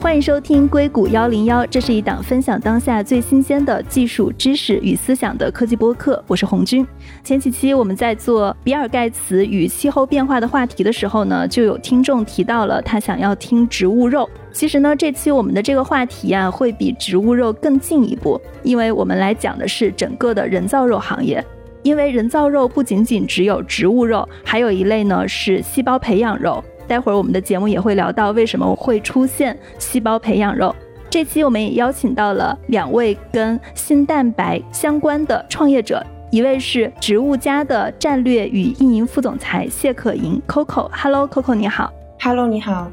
欢迎收听硅谷幺零幺，这是一档分享当下最新鲜的技术知识与思想的科技播客。我是红军。前几期我们在做比尔盖茨与气候变化的话题的时候呢，就有听众提到了他想要听植物肉。其实呢，这期我们的这个话题啊，会比植物肉更进一步，因为我们来讲的是整个的人造肉行业。因为人造肉不仅仅只有植物肉，还有一类呢是细胞培养肉。待会儿我们的节目也会聊到为什么会出现细胞培养肉。这期我们也邀请到了两位跟新蛋白相关的创业者，一位是植物家的战略与运营副总裁谢可盈 Coco。Hello Coco，你好。Hello，你好。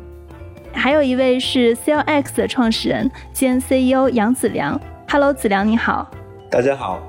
还有一位是 CellX 的创始人兼 CEO 杨子良。Hello，子良你好。大家好。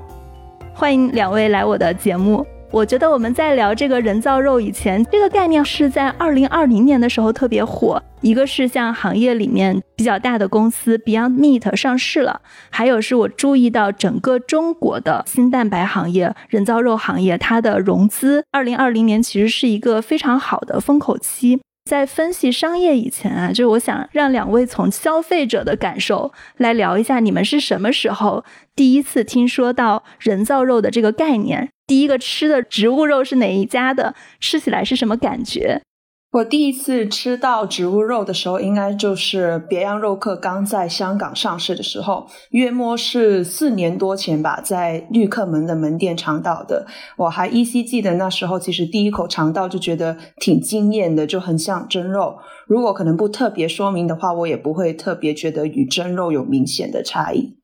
欢迎两位来我的节目。我觉得我们在聊这个人造肉以前，这个概念是在二零二零年的时候特别火。一个是像行业里面比较大的公司 Beyond Meat 上市了，还有是我注意到整个中国的新蛋白行业、人造肉行业，它的融资二零二零年其实是一个非常好的风口期。在分析商业以前啊，就是我想让两位从消费者的感受来聊一下，你们是什么时候第一次听说到人造肉的这个概念？第一个吃的植物肉是哪一家的？吃起来是什么感觉？我第一次吃到植物肉的时候，应该就是别样肉客刚在香港上市的时候，约莫是四年多前吧，在绿客门的门店尝到的。我还依稀记得那时候，其实第一口尝到就觉得挺惊艳的，就很像真肉。如果可能不特别说明的话，我也不会特别觉得与真肉有明显的差异。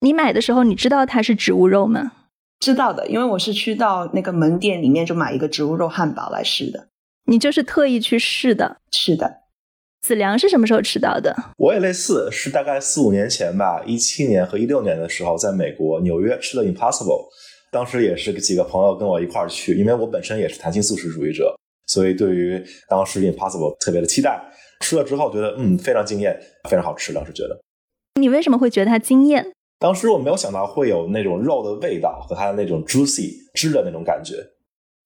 你买的时候，你知道它是植物肉吗？知道的，因为我是去到那个门店里面就买一个植物肉汉堡来试的。你就是特意去试的？是的。子良是什么时候吃到的？我也类似，是大概四五年前吧，一七年和一六年的时候，在美国纽约吃的 Impossible。当时也是几个朋友跟我一块儿去，因为我本身也是弹性素食主义者，所以对于当时 Impossible 特别的期待。吃了之后觉得嗯非常惊艳，非常好吃。当时觉得。你为什么会觉得它惊艳？当时我没有想到会有那种肉的味道和它的那种 juicy 汁的那种感觉。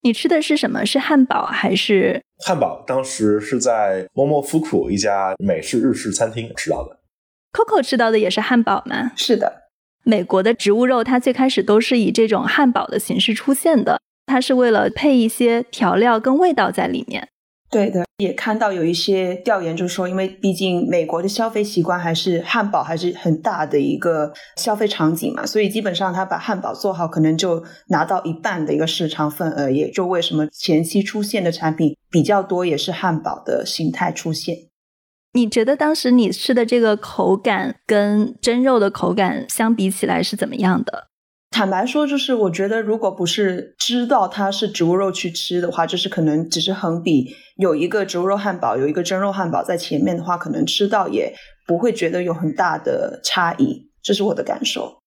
你吃的是什么？是汉堡还是汉堡？当时是在莫莫夫库一家美式日式餐厅吃到的。Coco 吃到的也是汉堡吗？是的。美国的植物肉它最开始都是以这种汉堡的形式出现的，它是为了配一些调料跟味道在里面。对的，也看到有一些调研，就是说，因为毕竟美国的消费习惯还是汉堡还是很大的一个消费场景嘛，所以基本上他把汉堡做好，可能就拿到一半的一个市场份额。也就为什么前期出现的产品比较多，也是汉堡的形态出现。你觉得当时你吃的这个口感跟真肉的口感相比起来是怎么样的？坦白说，就是我觉得，如果不是知道它是植物肉去吃的话，就是可能只是横比有一个植物肉汉堡，有一个真肉汉堡在前面的话，可能吃到也不会觉得有很大的差异。这是我的感受。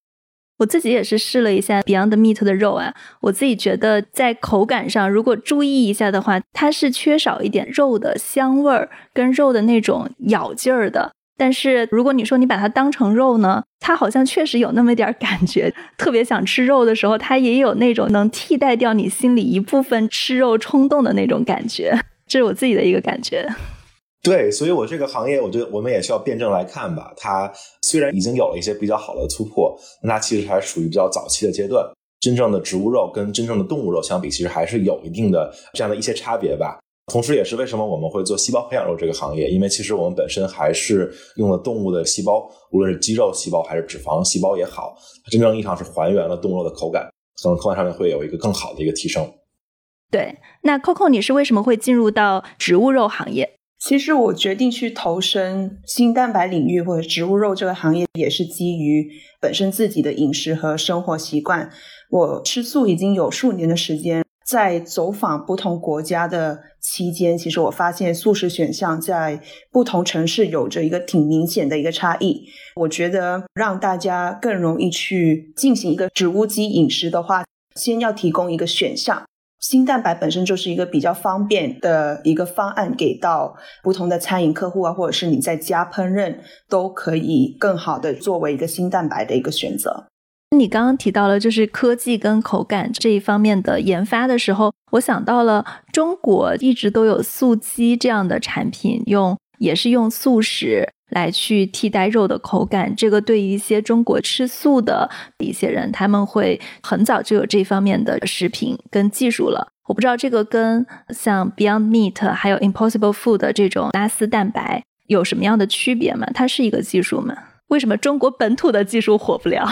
我自己也是试了一下 Beyond Meat 的肉啊，我自己觉得在口感上，如果注意一下的话，它是缺少一点肉的香味儿跟肉的那种咬劲儿的。但是如果你说你把它当成肉呢，它好像确实有那么点感觉。特别想吃肉的时候，它也有那种能替代掉你心里一部分吃肉冲动的那种感觉。这是我自己的一个感觉。对，所以我这个行业，我觉得我们也需要辩证来看吧。它虽然已经有了一些比较好的突破，那它其实还属于比较早期的阶段。真正的植物肉跟真正的动物肉相比，其实还是有一定的这样的一些差别吧。同时，也是为什么我们会做细胞培养肉这个行业，因为其实我们本身还是用了动物的细胞，无论是肌肉细胞还是脂肪细胞也好，它真正意义上是还原了动物肉的口感，可能口感上面会有一个更好的一个提升。对，那 Coco，你是为什么会进入到植物肉行业？其实我决定去投身新蛋白领域或者植物肉这个行业，也是基于本身自己的饮食和生活习惯。我吃素已经有数年的时间。在走访不同国家的期间，其实我发现素食选项在不同城市有着一个挺明显的一个差异。我觉得让大家更容易去进行一个植物基饮食的话，先要提供一个选项，新蛋白本身就是一个比较方便的一个方案，给到不同的餐饮客户啊，或者是你在家烹饪都可以更好的作为一个新蛋白的一个选择。你刚刚提到了就是科技跟口感这一方面的研发的时候，我想到了中国一直都有素鸡这样的产品，用也是用素食来去替代肉的口感，这个对于一些中国吃素的一些人，他们会很早就有这方面的食品跟技术了。我不知道这个跟像 Beyond Meat 还有 Impossible Food 的这种拉丝蛋白有什么样的区别吗？它是一个技术吗？为什么中国本土的技术火不了？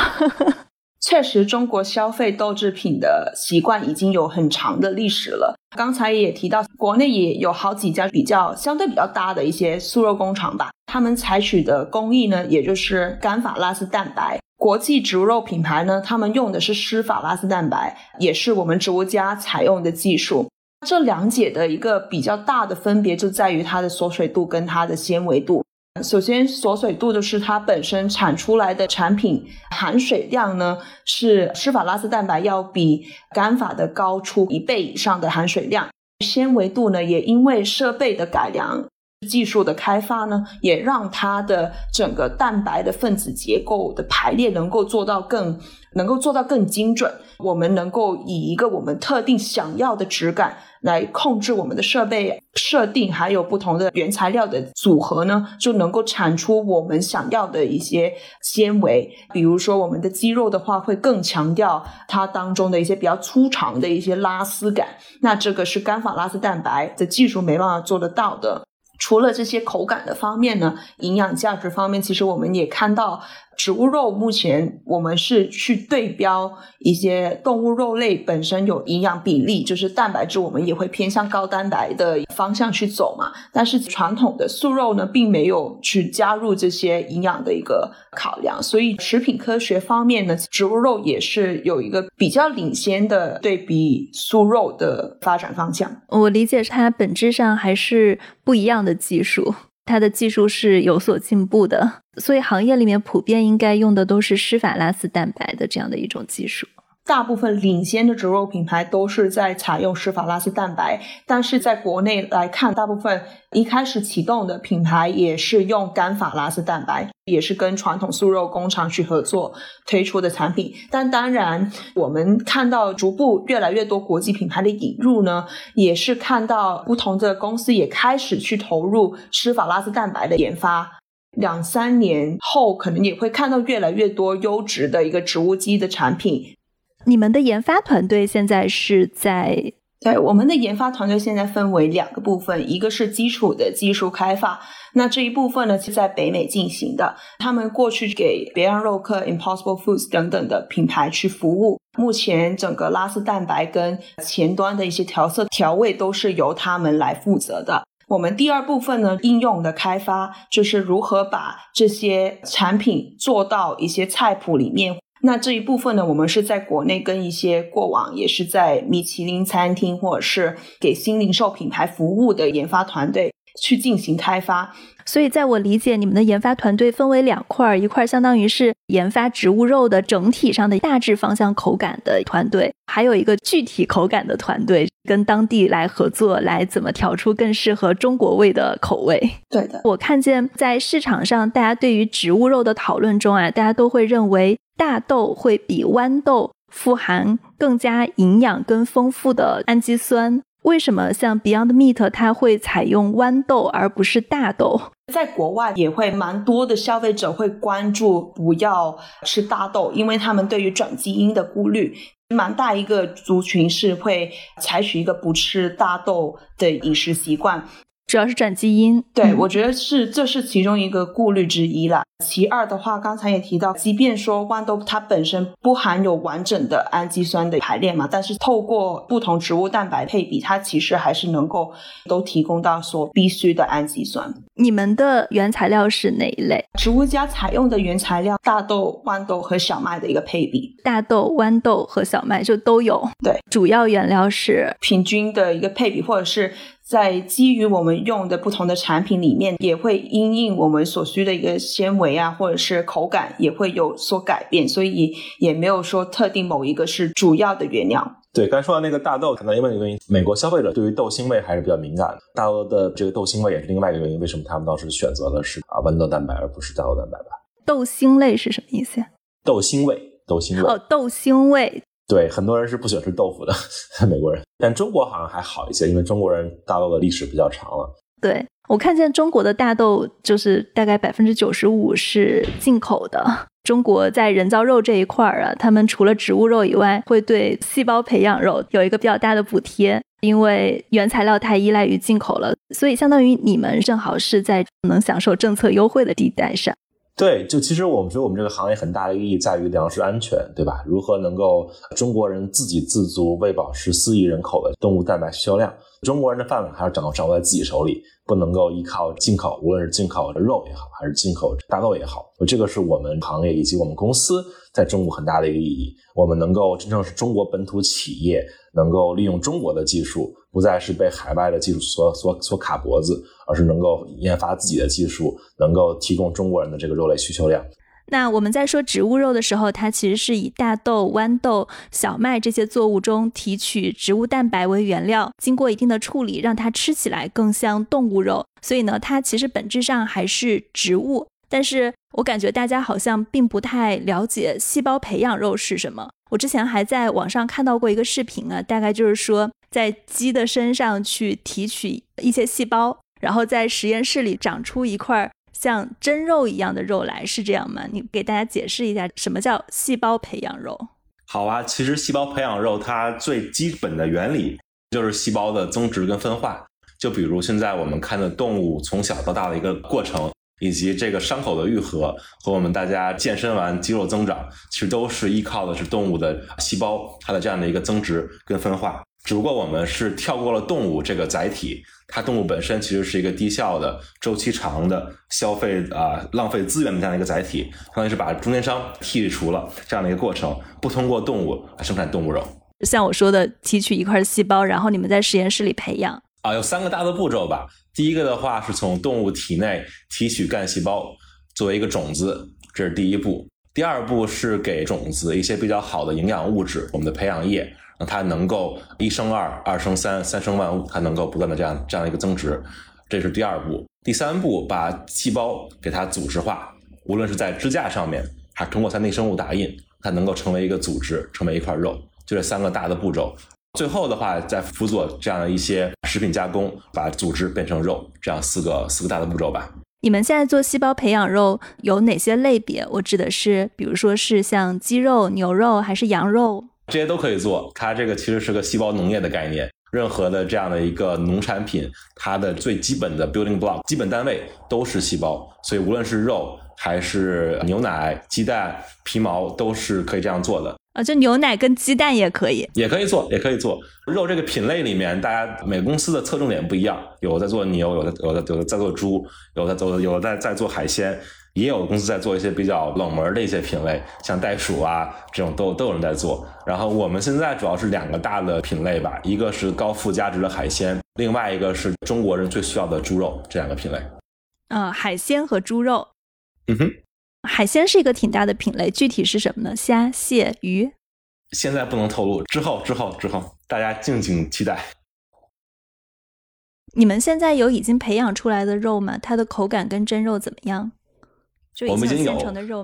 确实，中国消费豆制品的习惯已经有很长的历史了。刚才也提到，国内也有好几家比较相对比较大的一些素肉工厂吧，他们采取的工艺呢，也就是干法拉丝蛋白。国际植物肉品牌呢，他们用的是湿法拉丝蛋白，也是我们植物家采用的技术。这两者的一个比较大的分别就在于它的锁水度跟它的纤维度。首先，锁水度就是它本身产出来的产品含水量呢，是湿法拉丝蛋白要比干法的高出一倍以上的含水量。纤维度呢，也因为设备的改良、技术的开发呢，也让它的整个蛋白的分子结构的排列能够做到更。能够做到更精准，我们能够以一个我们特定想要的质感来控制我们的设备设定，还有不同的原材料的组合呢，就能够产出我们想要的一些纤维。比如说，我们的肌肉的话，会更强调它当中的一些比较粗长的一些拉丝感。那这个是干法拉丝蛋白的技术没办法做得到的。除了这些口感的方面呢，营养价值方面，其实我们也看到。植物肉目前我们是去对标一些动物肉类本身有营养比例，就是蛋白质，我们也会偏向高蛋白的方向去走嘛。但是传统的素肉呢，并没有去加入这些营养的一个考量，所以食品科学方面呢，植物肉也是有一个比较领先的对比素肉的发展方向。我理解它本质上还是不一样的技术。它的技术是有所进步的，所以行业里面普遍应该用的都是施法拉丝蛋白的这样的一种技术。大部分领先的植肉品牌都是在采用施法拉丝蛋白，但是在国内来看，大部分一开始启动的品牌也是用干法拉丝蛋白，也是跟传统素肉工厂去合作推出的产品。但当然，我们看到逐步越来越多国际品牌的引入呢，也是看到不同的公司也开始去投入施法拉丝蛋白的研发。两三年后，可能也会看到越来越多优质的一个植物基的产品。你们的研发团队现在是在？对，我们的研发团队现在分为两个部分，一个是基础的技术开发，那这一部分呢是在北美进行的。他们过去给别让肉客、Impossible Foods 等等的品牌去服务。目前整个拉丝蛋白跟前端的一些调色调味都是由他们来负责的。我们第二部分呢，应用的开发就是如何把这些产品做到一些菜谱里面。那这一部分呢，我们是在国内跟一些过往也是在米其林餐厅或者是给新零售品牌服务的研发团队去进行开发。所以，在我理解，你们的研发团队分为两块儿，一块儿相当于是研发植物肉的整体上的大致方向口感的团队，还有一个具体口感的团队，跟当地来合作，来怎么调出更适合中国味的口味。对的，我看见在市场上，大家对于植物肉的讨论中啊，大家都会认为。大豆会比豌豆富含更加营养跟丰富的氨基酸。为什么像 Beyond Meat 它会采用豌豆而不是大豆？在国外也会蛮多的消费者会关注不要吃大豆，因为他们对于转基因的顾虑，蛮大一个族群是会采取一个不吃大豆的饮食习惯。主要是转基因，对我觉得是这是其中一个顾虑之一了。其二的话，刚才也提到，即便说豌豆它本身不含有完整的氨基酸的排列嘛，但是透过不同植物蛋白配比，它其实还是能够都提供到所必需的氨基酸。你们的原材料是哪一类？植物家采用的原材料，大豆、豌豆和小麦的一个配比。大豆、豌豆和小麦就都有。对，主要原料是平均的一个配比，或者是。在基于我们用的不同的产品里面，也会因应我们所需的一个纤维啊，或者是口感，也会有所改变，所以也没有说特定某一个是主要的原料。对，刚才说到那个大豆，可能因为原因，美国消费者对于豆腥味还是比较敏感的。大豆的这个豆腥味也是另外一个原因，为什么他们当时选择的是啊豌豆蛋白而不是大豆蛋白吧？豆腥类是什么意思呀？豆腥味，豆腥味。哦，豆腥味。对，很多人是不喜欢吃豆腐的美国人，但中国好像还好一些，因为中国人大豆的历史比较长了。对，我看见中国的大豆就是大概百分之九十五是进口的。中国在人造肉这一块儿啊，他们除了植物肉以外，会对细胞培养肉有一个比较大的补贴，因为原材料太依赖于进口了，所以相当于你们正好是在能享受政策优惠的地带上。对，就其实我们觉得我们这个行业很大的意义在于粮食安全，对吧？如何能够中国人自给自足，喂饱十四亿人口的动物蛋白需求量？中国人的饭碗还是掌握掌握在自己手里，不能够依靠进口，无论是进口的肉也好，还是进口大豆也好。这个是我们行业以及我们公司在中国很大的一个意义。我们能够真正是中国本土企业，能够利用中国的技术，不再是被海外的技术所所所卡脖子。而是能够研发自己的技术，能够提供中国人的这个肉类需求量。那我们在说植物肉的时候，它其实是以大豆、豌豆、小麦这些作物中提取植物蛋白为原料，经过一定的处理，让它吃起来更像动物肉。所以呢，它其实本质上还是植物。但是我感觉大家好像并不太了解细胞培养肉是什么。我之前还在网上看到过一个视频啊，大概就是说在鸡的身上去提取一些细胞。然后在实验室里长出一块像真肉一样的肉来，是这样吗？你给大家解释一下什么叫细胞培养肉？好啊，其实细胞培养肉它最基本的原理就是细胞的增殖跟分化。就比如现在我们看的动物从小到大的一个过程，以及这个伤口的愈合和我们大家健身完肌肉增长，其实都是依靠的是动物的细胞它的这样的一个增殖跟分化。只不过我们是跳过了动物这个载体。它动物本身其实是一个低效的、周期长的、消费啊浪费资源的这样一个载体，相当于是把中间商剔除了这样的一个过程，不通过动物来生产动物肉。像我说的，提取一块细胞，然后你们在实验室里培养啊，有三个大的步骤吧。第一个的话是从动物体内提取干细胞作为一个种子，这是第一步。第二步是给种子一些比较好的营养物质，我们的培养液。它能够一生二，二生三，三生万物，它能够不断的这样这样一个增值，这是第二步。第三步，把细胞给它组织化，无论是在支架上面，还是通过它内生物打印，它能够成为一个组织，成为一块肉，就这三个大的步骤。最后的话，再辅佐这样的一些食品加工，把组织变成肉，这样四个四个大的步骤吧。你们现在做细胞培养肉有哪些类别？我指的是，比如说是像鸡肉、牛肉还是羊肉？这些都可以做，它这个其实是个细胞农业的概念。任何的这样的一个农产品，它的最基本的 building block 基本单位都是细胞。所以无论是肉还是牛奶、鸡蛋、皮毛，都是可以这样做的。啊，就牛奶跟鸡蛋也可以，也可以做，也可以做。肉这个品类里面，大家每个公司的侧重点不一样，有的在做牛，有的有的有的在做猪，有的做有的在在做海鲜。也有公司在做一些比较冷门的一些品类，像袋鼠啊这种都都有人在做。然后我们现在主要是两个大的品类吧，一个是高附加值的海鲜，另外一个是中国人最需要的猪肉，这两个品类。嗯，海鲜和猪肉。嗯哼，海鲜是一个挺大的品类，具体是什么呢？虾、蟹、鱼。现在不能透露，之后之后之后，大家敬请期待。你们现在有已经培养出来的肉吗？它的口感跟真肉怎么样？我们已经有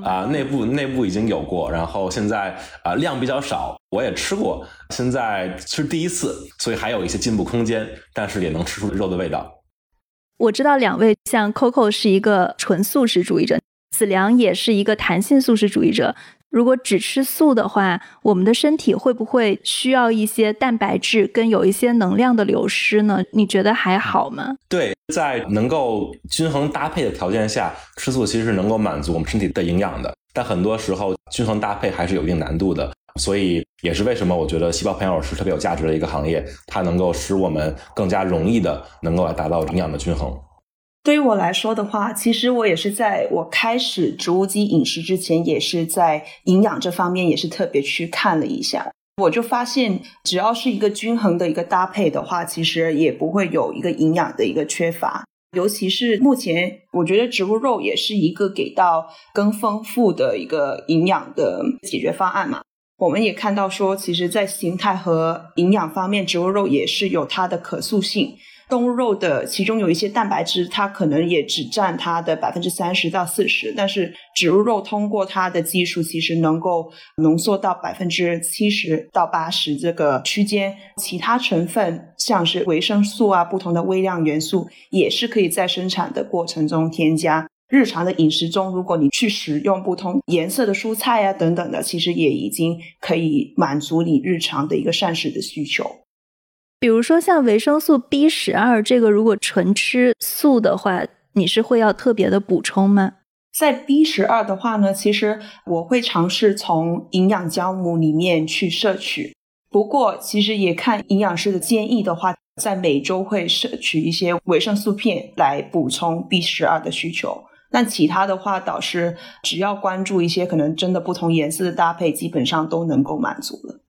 啊，内部内部已经有过，然后现在啊量比较少，我也吃过，现在是第一次，所以还有一些进步空间，但是也能吃出肉的味道。我知道两位像 Coco 是一个纯素食主义者，子良也是一个弹性素食主义者。如果只吃素的话，我们的身体会不会需要一些蛋白质跟有一些能量的流失呢？你觉得还好吗？对，在能够均衡搭配的条件下，吃素其实是能够满足我们身体的营养的。但很多时候均衡搭配还是有一定难度的，所以也是为什么我觉得细胞培养是特别有价值的一个行业，它能够使我们更加容易的能够来达到营养的均衡。对于我来说的话，其实我也是在我开始植物基饮食之前，也是在营养这方面也是特别去看了一下。我就发现，只要是一个均衡的一个搭配的话，其实也不会有一个营养的一个缺乏。尤其是目前，我觉得植物肉也是一个给到更丰富的一个营养的解决方案嘛。我们也看到说，其实，在形态和营养方面，植物肉也是有它的可塑性。动物肉的其中有一些蛋白质，它可能也只占它的百分之三十到四十，但是植物肉通过它的技术，其实能够浓缩到百分之七十到八十这个区间。其他成分像是维生素啊，不同的微量元素，也是可以在生产的过程中添加。日常的饮食中，如果你去食用不同颜色的蔬菜啊等等的，其实也已经可以满足你日常的一个膳食的需求。比如说像维生素 B 十二这个，如果纯吃素的话，你是会要特别的补充吗？在 B 十二的话呢，其实我会尝试从营养酵母里面去摄取。不过，其实也看营养师的建议的话，在每周会摄取一些维生素片来补充 B 十二的需求。那其他的话，导师只要关注一些可能真的不同颜色的搭配，基本上都能够满足了。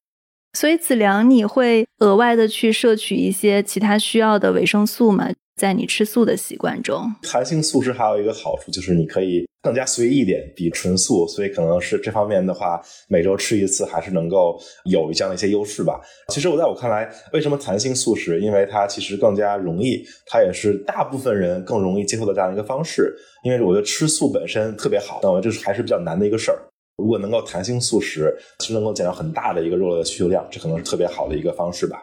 所以子良，你会额外的去摄取一些其他需要的维生素吗？在你吃素的习惯中，弹性素食还有一个好处就是你可以更加随意一点，比纯素，所以可能是这方面的话，每周吃一次还是能够有这样的一些优势吧。其实我在我看来，为什么弹性素食？因为它其实更加容易，它也是大部分人更容易接受的这样一个方式。因为我觉得吃素本身特别好，但我觉得这是还是比较难的一个事儿。如果能够弹性素食，其实能够减少很大的一个肉类的需求量，这可能是特别好的一个方式吧。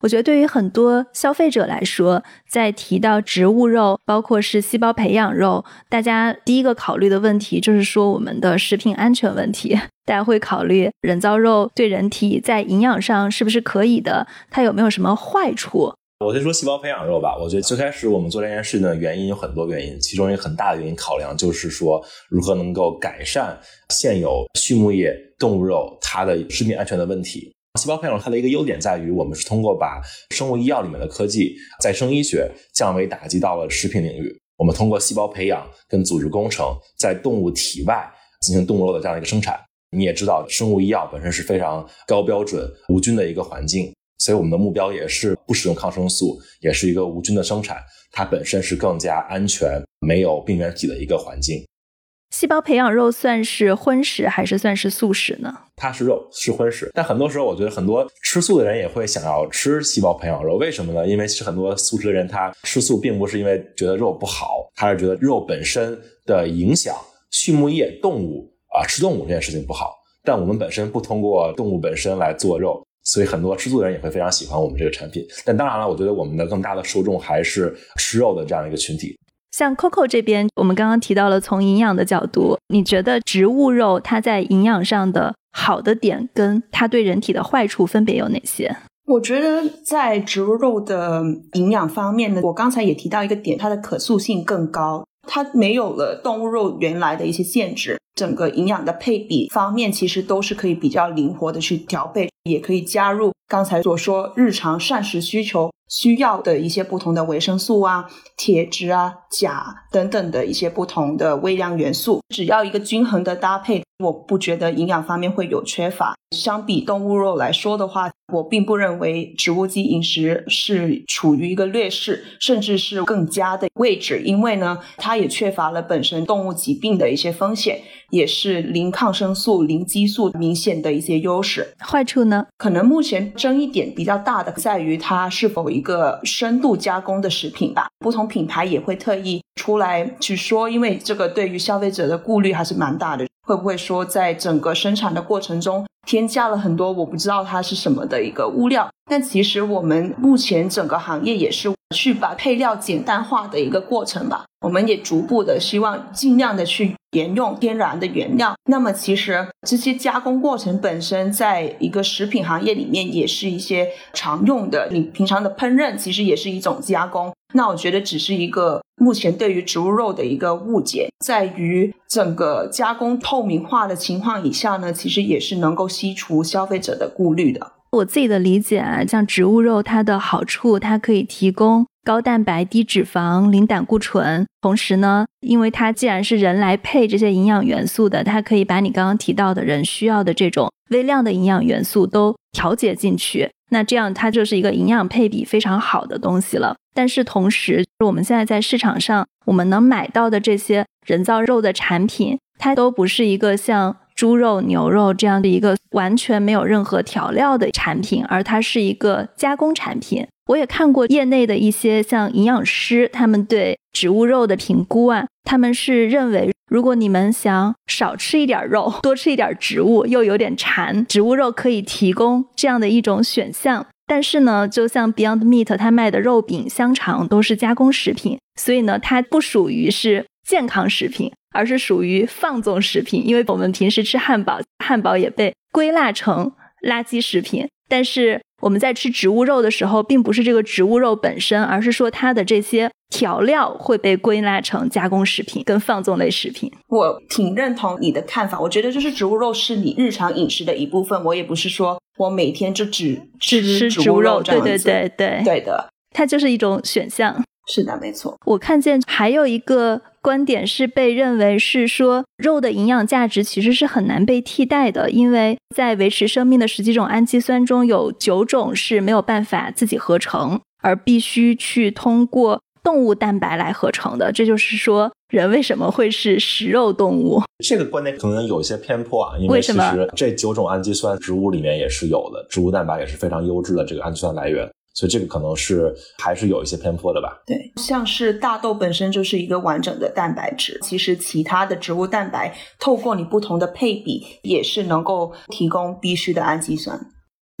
我觉得对于很多消费者来说，在提到植物肉，包括是细胞培养肉，大家第一个考虑的问题就是说我们的食品安全问题。大家会考虑人造肉对人体在营养上是不是可以的，它有没有什么坏处？我先说细胞培养肉吧。我觉得最开始我们做这件事的原因有很多原因，其中一个很大的原因考量就是说如何能够改善现有畜牧业动物肉它的食品安全的问题。细胞培养肉它的一个优点在于，我们是通过把生物医药里面的科技、再生医学降维打击到了食品领域。我们通过细胞培养跟组织工程，在动物体外进行动物肉的这样一个生产。你也知道，生物医药本身是非常高标准、无菌的一个环境，所以我们的目标也是不使用抗生素，也是一个无菌的生产。它本身是更加安全、没有病原体的一个环境。细胞培养肉算是荤食还是算是素食呢？它是肉，是荤食。但很多时候，我觉得很多吃素的人也会想要吃细胞培养肉。为什么呢？因为是很多素食的人他吃素，并不是因为觉得肉不好，他是觉得肉本身的影响畜牧业动物啊吃动物这件事情不好。但我们本身不通过动物本身来做肉，所以很多吃素的人也会非常喜欢我们这个产品。但当然了，我觉得我们的更大的受众还是吃肉的这样一个群体。像 Coco 这边，我们刚刚提到了从营养的角度，你觉得植物肉它在营养上的好的点，跟它对人体的坏处分别有哪些？我觉得在植物肉的营养方面呢，我刚才也提到一个点，它的可塑性更高，它没有了动物肉原来的一些限制，整个营养的配比方面其实都是可以比较灵活的去调配，也可以加入刚才所说日常膳食需求。需要的一些不同的维生素啊、铁质啊、钾等等的一些不同的微量元素，只要一个均衡的搭配，我不觉得营养方面会有缺乏。相比动物肉来说的话，我并不认为植物基饮食是处于一个劣势，甚至是更加的位置，因为呢，它也缺乏了本身动物疾病的一些风险，也是零抗生素、零激素明显的一些优势。坏处呢可能目前争议点比较大的在于它是否一个深度加工的食品吧。不同品牌也会特意出来去说，因为这个对于消费者的顾虑还是蛮大的。会不会说在整个生产的过程中添加了很多我不知道它是什么的一个物料？但其实我们目前整个行业也是去把配料简单化的一个过程吧。我们也逐步的希望尽量的去沿用天然的原料。那么其实这些加工过程本身，在一个食品行业里面也是一些常用的。你平常的烹饪其实也是一种加工。那我觉得只是一个目前对于植物肉的一个误解，在于整个加工透明化的情况以下呢，其实也是能够吸除消费者的顾虑的。我自己的理解啊，像植物肉，它的好处，它可以提供高蛋白、低脂肪、零胆固醇，同时呢，因为它既然是人来配这些营养元素的，它可以把你刚刚提到的人需要的这种微量的营养元素都调节进去，那这样它就是一个营养配比非常好的东西了。但是同时，我们现在在市场上我们能买到的这些人造肉的产品，它都不是一个像。猪肉、牛肉这样的一个完全没有任何调料的产品，而它是一个加工产品，我也看过业内的一些像营养师，他们对植物肉的评估啊，他们是认为，如果你们想少吃一点肉，多吃一点植物，又有点馋，植物肉可以提供这样的一种选项。但是呢，就像 Beyond Meat 它卖的肉饼、香肠都是加工食品，所以呢，它不属于是健康食品，而是属于放纵食品。因为我们平时吃汉堡，汉堡也被归纳成垃圾食品，但是。我们在吃植物肉的时候，并不是这个植物肉本身，而是说它的这些调料会被归纳成加工食品跟放纵类食品。我挺认同你的看法，我觉得就是植物肉是你日常饮食的一部分。我也不是说我每天就只吃植物肉这样子，对对对对，对的，它就是一种选项。是的，没错。我看见还有一个观点是被认为是说，肉的营养价值其实是很难被替代的，因为在维持生命的十几种氨基酸中有九种是没有办法自己合成，而必须去通过动物蛋白来合成的。这就是说，人为什么会是食肉动物？这个观点可能有一些偏颇啊，因为其实这九种氨基酸植物里面也是有的，植物蛋白也是非常优质的这个氨基酸来源。所以这个可能是还是有一些偏颇的吧。对，像是大豆本身就是一个完整的蛋白质，其实其他的植物蛋白透过你不同的配比，也是能够提供必需的氨基酸。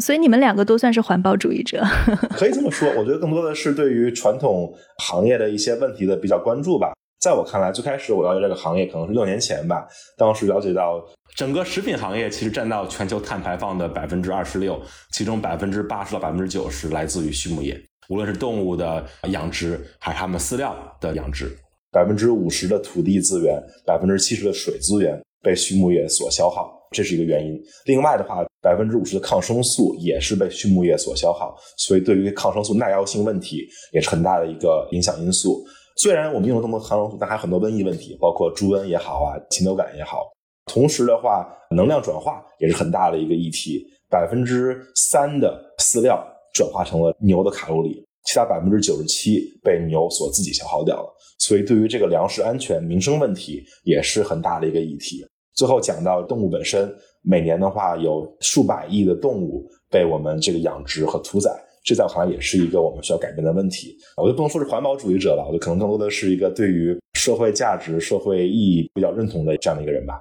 所以你们两个都算是环保主义者，可以这么说。我觉得更多的是对于传统行业的一些问题的比较关注吧。在我看来，最开始我了解这个行业可能是六年前吧，当时了解到。整个食品行业其实占到全球碳排放的百分之二十六，其中百分之八十到百分之九十来自于畜牧业，无论是动物的养殖还是它们饲料的养殖。百分之五十的土地资源，百分之七十的水资源被畜牧业所消耗，这是一个原因。另外的话，百分之五十的抗生素也是被畜牧业所消耗，所以对于抗生素耐药性问题也是很大的一个影响因素。虽然我们用了这么多抗生素，但还有很多瘟疫问题，包括猪瘟也好啊，禽流感也好。同时的话，能量转化也是很大的一个议题。百分之三的饲料转化成了牛的卡路里，其他百分之九十七被牛所自己消耗掉了。所以，对于这个粮食安全、民生问题也是很大的一个议题。最后讲到动物本身，每年的话有数百亿的动物被我们这个养殖和屠宰，这在我看来也是一个我们需要改变的问题。我就不能说是环保主义者了，我就可能更多的是一个对于社会价值、社会意义比较认同的这样的一个人吧。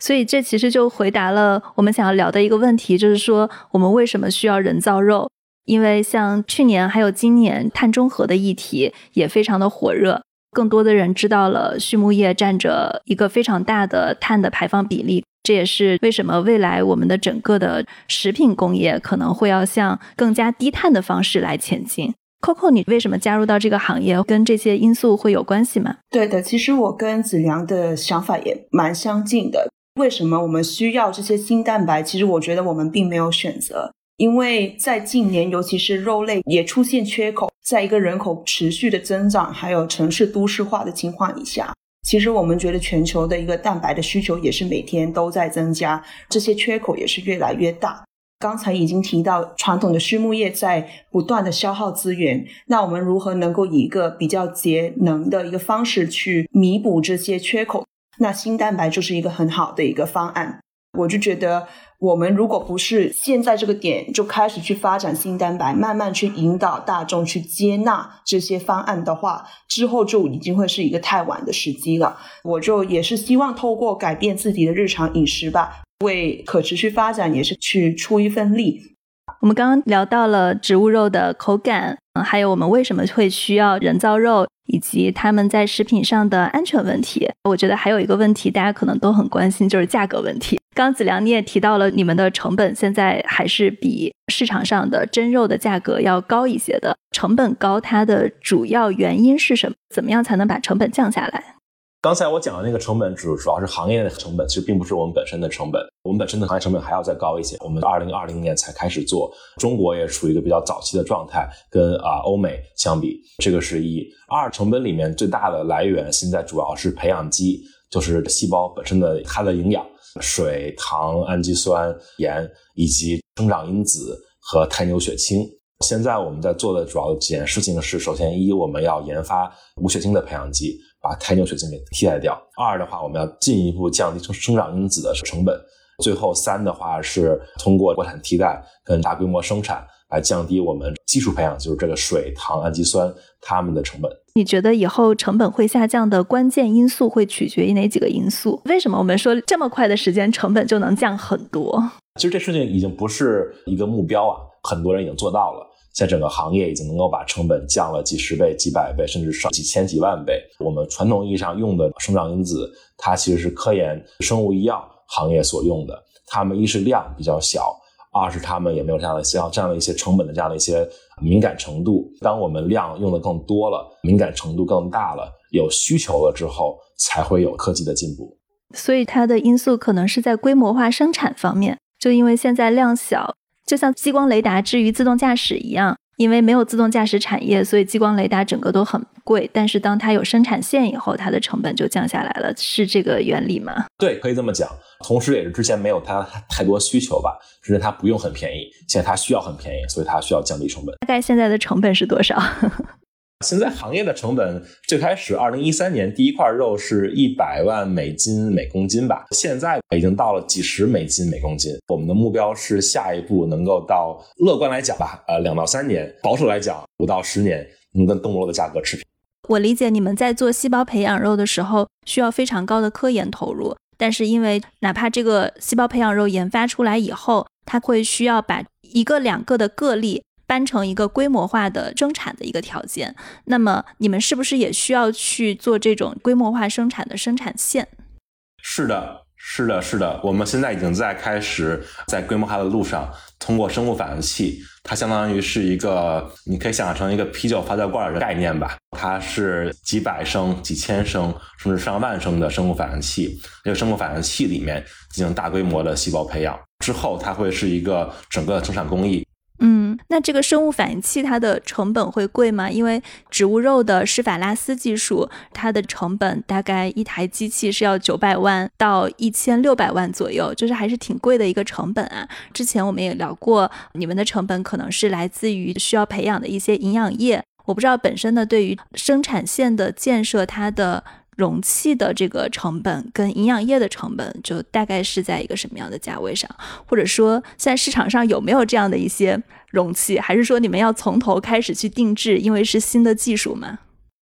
所以这其实就回答了我们想要聊的一个问题，就是说我们为什么需要人造肉？因为像去年还有今年碳中和的议题也非常的火热，更多的人知道了畜牧业占着一个非常大的碳的排放比例，这也是为什么未来我们的整个的食品工业可能会要向更加低碳的方式来前进。Coco，你为什么加入到这个行业？跟这些因素会有关系吗？对的，其实我跟子良的想法也蛮相近的。为什么我们需要这些新蛋白？其实我觉得我们并没有选择，因为在近年，尤其是肉类也出现缺口，在一个人口持续的增长，还有城市都市化的情况以下，其实我们觉得全球的一个蛋白的需求也是每天都在增加，这些缺口也是越来越大。刚才已经提到，传统的畜牧业在不断的消耗资源，那我们如何能够以一个比较节能的一个方式去弥补这些缺口？那新蛋白就是一个很好的一个方案，我就觉得我们如果不是现在这个点就开始去发展新蛋白，慢慢去引导大众去接纳这些方案的话，之后就已经会是一个太晚的时机了。我就也是希望透过改变自己的日常饮食吧，为可持续发展也是去出一份力。我们刚刚聊到了植物肉的口感，还有我们为什么会需要人造肉。以及他们在食品上的安全问题，我觉得还有一个问题，大家可能都很关心，就是价格问题。刚子良你也提到了，你们的成本现在还是比市场上的真肉的价格要高一些的。成本高，它的主要原因是什么？怎么样才能把成本降下来？刚才我讲的那个成本，主主要是行业的成本，其实并不是我们本身的成本。我们本身的行业成本还要再高一些。我们二零二零年才开始做，中国也处于一个比较早期的状态，跟啊欧美相比，这个是一。二成本里面最大的来源，现在主要是培养基，就是细胞本身的它的营养，水、糖、氨基酸、盐以及生长因子和胎牛血清。现在我们在做的主要几件事情是：首先一，我们要研发无血清的培养基。把胎牛血清给替代掉。二的话，我们要进一步降低生生长因子的成本。最后三的话是通过国产替代跟大规模生产，来降低我们基础培养，就是这个水、糖、氨基酸它们的成本。你觉得以后成本会下降的关键因素会取决于哪几个因素？为什么我们说这么快的时间成本就能降很多？其实这事情已经不是一个目标啊，很多人已经做到了。在整个行业已经能够把成本降了几十倍、几百倍，甚至上几千、几万倍。我们传统意义上用的生长因子，它其实是科研生物医药行业所用的。它们一是量比较小，二是他们也没有这样的像这样的一些成本的这样的一些敏感程度。当我们量用的更多了，敏感程度更大了，有需求了之后，才会有科技的进步。所以它的因素可能是在规模化生产方面，就因为现在量小。就像激光雷达至于自动驾驶一样，因为没有自动驾驶产业，所以激光雷达整个都很贵。但是当它有生产线以后，它的成本就降下来了，是这个原理吗？对，可以这么讲。同时，也是之前没有它太多需求吧，只是它不用很便宜，现在它需要很便宜，所以它需要降低成本。大概现在的成本是多少？现在行业的成本最开始，二零一三年第一块肉是一百万美金每公斤吧，现在已经到了几十美金每公斤。我们的目标是下一步能够到，乐观来讲吧，呃，两到三年；保守来讲，五到十年能跟动物肉的价格持平。我理解你们在做细胞培养肉的时候需要非常高的科研投入，但是因为哪怕这个细胞培养肉研发出来以后，它会需要把一个两个的个例。搬成一个规模化的生产的一个条件，那么你们是不是也需要去做这种规模化生产的生产线？是的，是的，是的，我们现在已经在开始在规模化的路上，通过生物反应器，它相当于是一个，你可以想象成一个啤酒发酵罐的概念吧，它是几百升、几千升，甚至上万升的生物反应器，这个生物反应器里面进行大规模的细胞培养之后，它会是一个整个生产工艺。嗯，那这个生物反应器它的成本会贵吗？因为植物肉的施法拉斯技术，它的成本大概一台机器是要九百万到一千六百万左右，就是还是挺贵的一个成本啊。之前我们也聊过，你们的成本可能是来自于需要培养的一些营养液。我不知道本身呢对于生产线的建设，它的。容器的这个成本跟营养液的成本，就大概是在一个什么样的价位上？或者说，现在市场上有没有这样的一些容器？还是说你们要从头开始去定制？因为是新的技术嘛。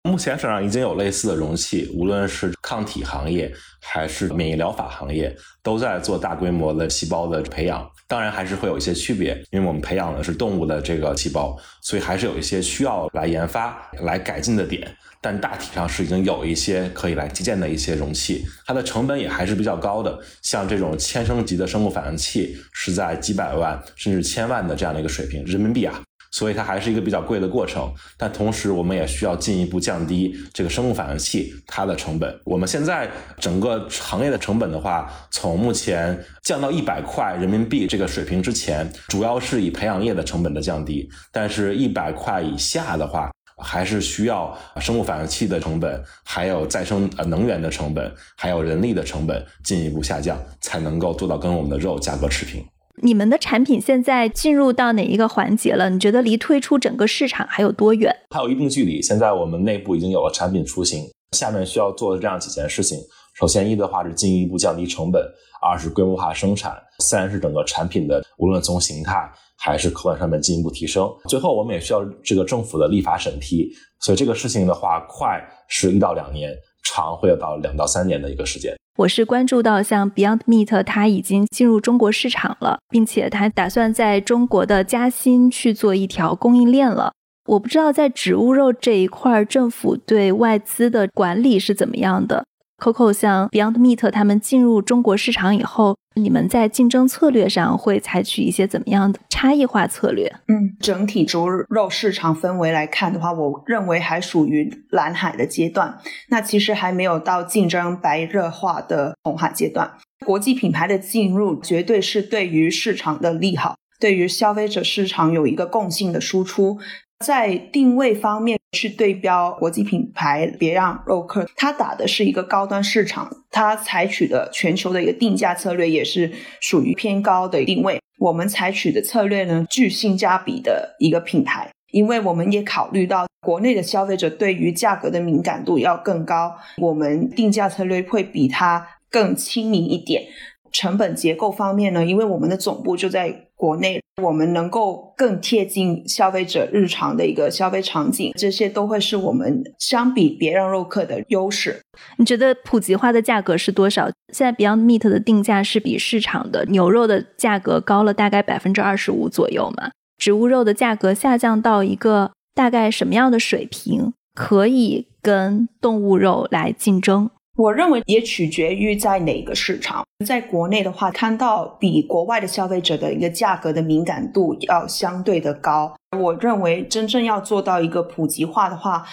目前市场上已经有类似的容器，无论是抗体行业还是免疫疗法行业，都在做大规模的细胞的培养。当然，还是会有一些区别，因为我们培养的是动物的这个细胞，所以还是有一些需要来研发、来改进的点。但大体上是已经有一些可以来基建的一些容器，它的成本也还是比较高的。像这种千升级的生物反应器是在几百万甚至千万的这样的一个水平人民币啊，所以它还是一个比较贵的过程。但同时，我们也需要进一步降低这个生物反应器它的成本。我们现在整个行业的成本的话，从目前降到一百块人民币这个水平之前，主要是以培养液的成本的降低。但是，一百块以下的话，还是需要生物反应器的成本，还有再生呃能源的成本，还有人力的成本进一步下降，才能够做到跟我们的肉价格持平。你们的产品现在进入到哪一个环节了？你觉得离退出整个市场还有多远？还有一定距离。现在我们内部已经有了产品雏形，下面需要做的这样几件事情。首先，一的话是进一步降低成本；二是规模化生产；三是整个产品的无论从形态。还是客观上面进一步提升。最后，我们也需要这个政府的立法审批，所以这个事情的话，快是一到两年，长会要到两到三年的一个时间。我是关注到像 Beyond Meat，它已经进入中国市场了，并且它打算在中国的嘉兴去做一条供应链了。我不知道在植物肉这一块，政府对外资的管理是怎么样的。Coco 像 Beyond Meat 他们进入中国市场以后，你们在竞争策略上会采取一些怎么样的差异化策略？嗯，整体猪肉市场氛围来看的话，我认为还属于蓝海的阶段，那其实还没有到竞争白热化的红海阶段。国际品牌的进入绝对是对于市场的利好，对于消费者市场有一个共性的输出。在定位方面去对标国际品牌，别让肉客，他打的是一个高端市场，他采取的全球的一个定价策略也是属于偏高的定位。我们采取的策略呢，具性价比的一个品牌，因为我们也考虑到国内的消费者对于价格的敏感度要更高，我们定价策略会比它更亲民一点。成本结构方面呢，因为我们的总部就在国内，我们能够更贴近消费者日常的一个消费场景，这些都会是我们相比别让肉客的优势。你觉得普及化的价格是多少？现在 Beyond Meat 的定价是比市场的牛肉的价格高了大概百分之二十五左右嘛？植物肉的价格下降到一个大概什么样的水平，可以跟动物肉来竞争？我认为也取决于在哪个市场。在国内的话，看到比国外的消费者的一个价格的敏感度要相对的高。我认为真正要做到一个普及化的话，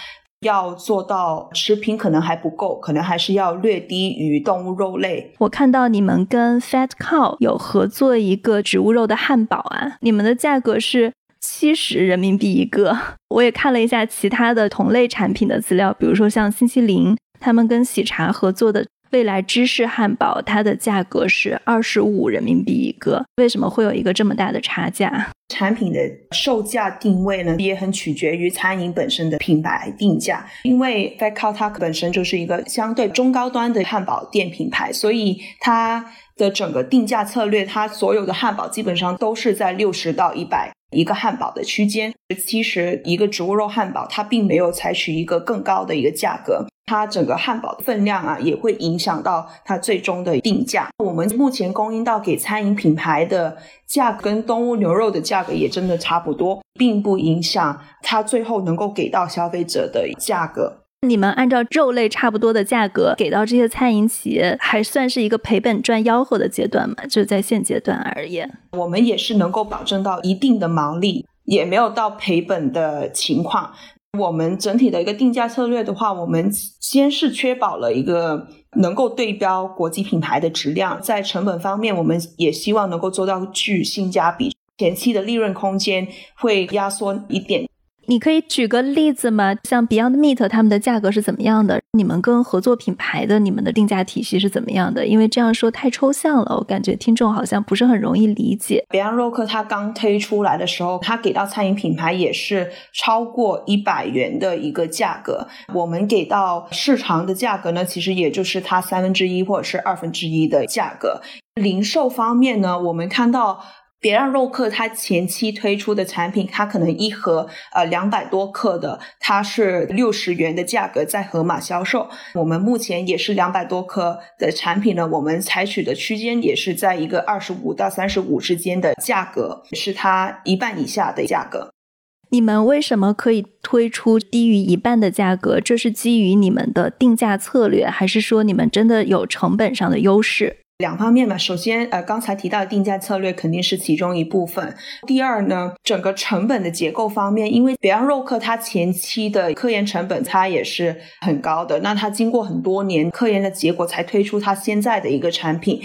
要做到食品可能还不够，可能还是要略低于动物肉类。我看到你们跟 Fat Cow 有合作一个植物肉的汉堡啊，你们的价格是七十人民币一个。我也看了一下其他的同类产品的资料，比如说像星期零。他们跟喜茶合作的未来芝士汉堡，它的价格是二十五人民币一个。为什么会有一个这么大的差价？产品的售价定位呢，也很取决于餐饮本身的品牌定价。因为 Fat Cow 它本身就是一个相对中高端的汉堡店品牌，所以它的整个定价策略，它所有的汉堡基本上都是在六十到一百一个汉堡的区间。其实一个植物肉汉堡，它并没有采取一个更高的一个价格。它整个汉堡的分量啊，也会影响到它最终的定价。我们目前供应到给餐饮品牌的价格，跟动物牛肉的价格也真的差不多，并不影响它最后能够给到消费者的价格。你们按照肉类差不多的价格给到这些餐饮企业，还算是一个赔本赚吆喝的阶段吗？就在现阶段而言，我们也是能够保证到一定的毛利，也没有到赔本的情况。我们整体的一个定价策略的话，我们先是确保了一个能够对标国际品牌的质量，在成本方面，我们也希望能够做到具性价比，前期的利润空间会压缩一点。你可以举个例子吗？像 Beyond Meat 他们的价格是怎么样的？你们跟合作品牌的你们的定价体系是怎么样的？因为这样说太抽象了，我感觉听众好像不是很容易理解。Beyond Rock 它刚推出来的时候，它给到餐饮品牌也是超过一百元的一个价格。我们给到市场的价格呢，其实也就是它三分之一或者是二分之一的价格。零售方面呢，我们看到。别让肉客它前期推出的产品，它可能一盒呃两百多克的，它是六十元的价格在盒马销售。我们目前也是两百多克的产品呢，我们采取的区间也是在一个二十五到三十五之间的价格，是它一半以下的价格。你们为什么可以推出低于一半的价格？这是基于你们的定价策略，还是说你们真的有成本上的优势？两方面吧，首先，呃，刚才提到的定价策略肯定是其中一部分。第二呢，整个成本的结构方面，因为别让肉客它前期的科研成本它也是很高的，那它经过很多年科研的结果才推出它现在的一个产品。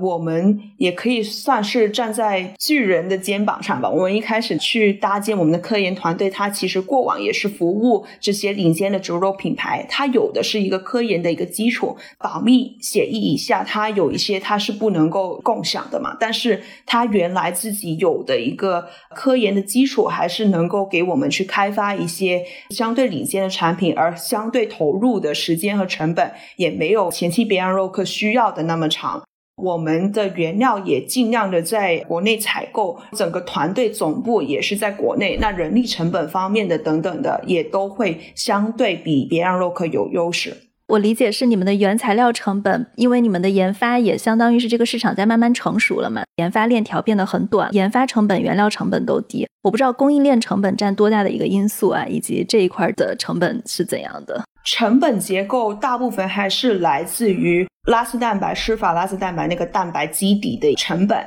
我们也可以算是站在巨人的肩膀上吧。我们一开始去搭建我们的科研团队，它其实过往也是服务这些领先的植物肉品牌，它有的是一个科研的一个基础。保密协议以下，它有一些它是不能够共享的嘛。但是它原来自己有的一个科研的基础，还是能够给我们去开发一些相对领先的产品，而相对投入的时间和成本也没有前期别让肉客需要的那么长。我们的原料也尽量的在国内采购，整个团队总部也是在国内，那人力成本方面的等等的，也都会相对比别让肉客有优势。我理解是你们的原材料成本，因为你们的研发也相当于是这个市场在慢慢成熟了嘛，研发链条变得很短，研发成本、原料成本都低。我不知道供应链成本占多大的一个因素啊，以及这一块的成本是怎样的？成本结构大部分还是来自于拉丝蛋白、施法拉丝蛋白那个蛋白基底的成本，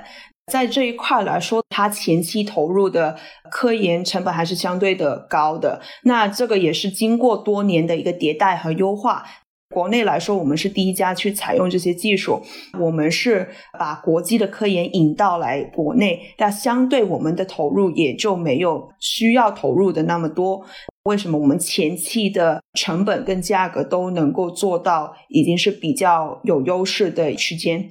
在这一块来说，它前期投入的科研成本还是相对的高的。那这个也是经过多年的一个迭代和优化。国内来说，我们是第一家去采用这些技术，我们是把国际的科研引到来国内，那相对我们的投入也就没有需要投入的那么多。为什么我们前期的成本跟价格都能够做到已经是比较有优势的区间？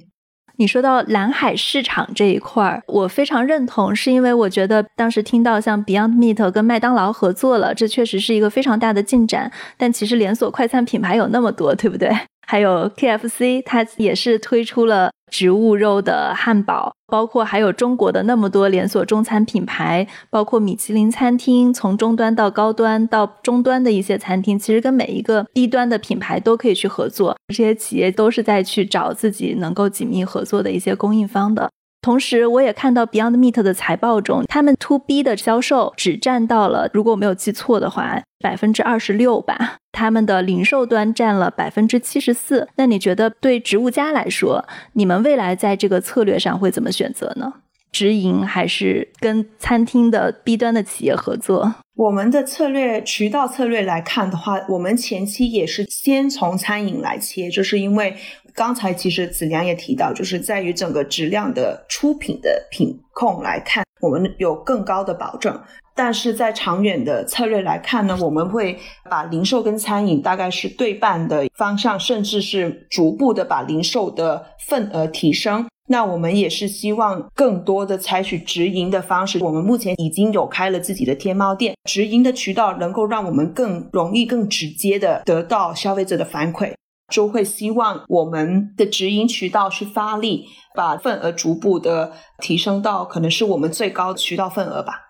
你说到蓝海市场这一块儿，我非常认同，是因为我觉得当时听到像 Beyond Meat 跟麦当劳合作了，这确实是一个非常大的进展。但其实连锁快餐品牌有那么多，对不对？还有 KFC，它也是推出了植物肉的汉堡，包括还有中国的那么多连锁中餐品牌，包括米其林餐厅，从中端到高端到中端的一些餐厅，其实跟每一个低端的品牌都可以去合作。这些企业都是在去找自己能够紧密合作的一些供应方的。同时，我也看到 Beyond Meat 的财报中，他们 To B 的销售只占到了，如果我没有记错的话，百分之二十六吧。他们的零售端占了百分之七十四。那你觉得对植物家来说，你们未来在这个策略上会怎么选择呢？直营还是跟餐厅的 B 端的企业合作？我们的策略渠道策略来看的话，我们前期也是先从餐饮来切，就是因为。刚才其实子良也提到，就是在于整个质量的出品的品控来看，我们有更高的保证。但是在长远的策略来看呢，我们会把零售跟餐饮大概是对半的方向，甚至是逐步的把零售的份额提升。那我们也是希望更多的采取直营的方式。我们目前已经有开了自己的天猫店，直营的渠道能够让我们更容易、更直接的得到消费者的反馈。就会希望我们的直营渠道去发力，把份额逐步的提升到可能是我们最高渠道份额吧。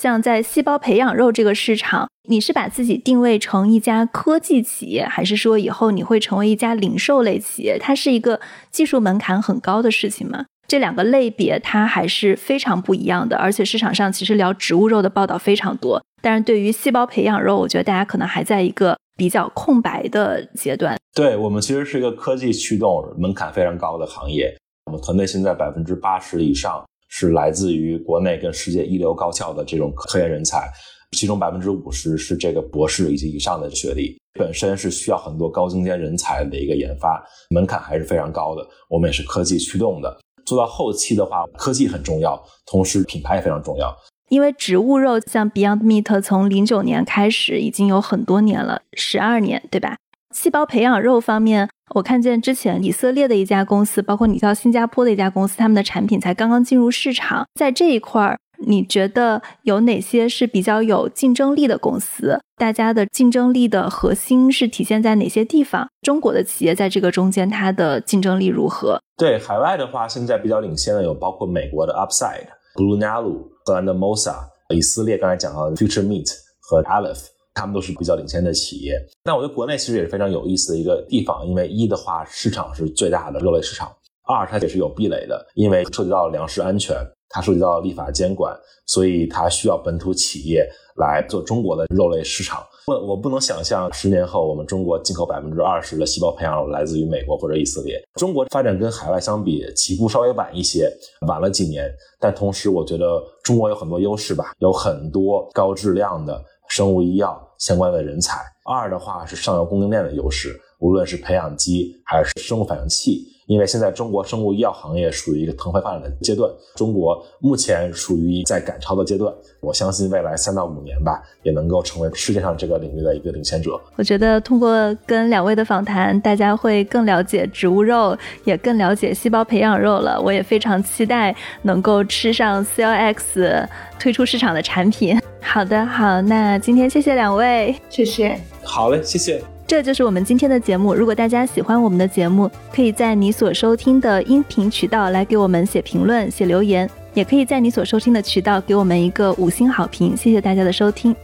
像在细胞培养肉这个市场，你是把自己定位成一家科技企业，还是说以后你会成为一家零售类企业？它是一个技术门槛很高的事情吗？这两个类别它还是非常不一样的。而且市场上其实聊植物肉的报道非常多，但是对于细胞培养肉，我觉得大家可能还在一个。比较空白的阶段，对我们其实是一个科技驱动、门槛非常高的行业。我们团队现在百分之八十以上是来自于国内跟世界一流高校的这种科研人才，其中百分之五十是这个博士以及以上的学历，本身是需要很多高精尖人才的一个研发，门槛还是非常高的。我们也是科技驱动的，做到后期的话，科技很重要，同时品牌也非常重要。因为植物肉像 Beyond Meat 从零九年开始已经有很多年了，十二年，对吧？细胞培养肉方面，我看见之前以色列的一家公司，包括你到新加坡的一家公司，他们的产品才刚刚进入市场。在这一块儿，你觉得有哪些是比较有竞争力的公司？大家的竞争力的核心是体现在哪些地方？中国的企业在这个中间，它的竞争力如何？对海外的话，现在比较领先的有包括美国的 Upside、Blue Nalu。荷兰的 Mosa、以色列刚才讲到的 Future Meat 和 Aleph，他们都是比较领先的企业。那我觉得国内其实也是非常有意思的一个地方，因为一的话市场是最大的肉类市场，二它也是有壁垒的，因为涉及到粮食安全，它涉及到立法监管，所以它需要本土企业来做中国的肉类市场。不，我不能想象十年后我们中国进口百分之二十的细胞培养来自于美国或者以色列。中国发展跟海外相比起步稍微晚一些，晚了几年，但同时我觉得中国有很多优势吧，有很多高质量的生物医药相关的人才。二的话是上游供应链的优势，无论是培养基还是生物反应器。因为现在中国生物医药行业属于一个腾飞发展的阶段，中国目前属于在赶超的阶段。我相信未来三到五年吧，也能够成为世界上这个领域的一个领先者。我觉得通过跟两位的访谈，大家会更了解植物肉，也更了解细胞培养肉了。我也非常期待能够吃上 CLX 推出市场的产品。好的，好，那今天谢谢两位，谢谢。好嘞，谢谢。这就是我们今天的节目。如果大家喜欢我们的节目，可以在你所收听的音频渠道来给我们写评论、写留言，也可以在你所收听的渠道给我们一个五星好评。谢谢大家的收听。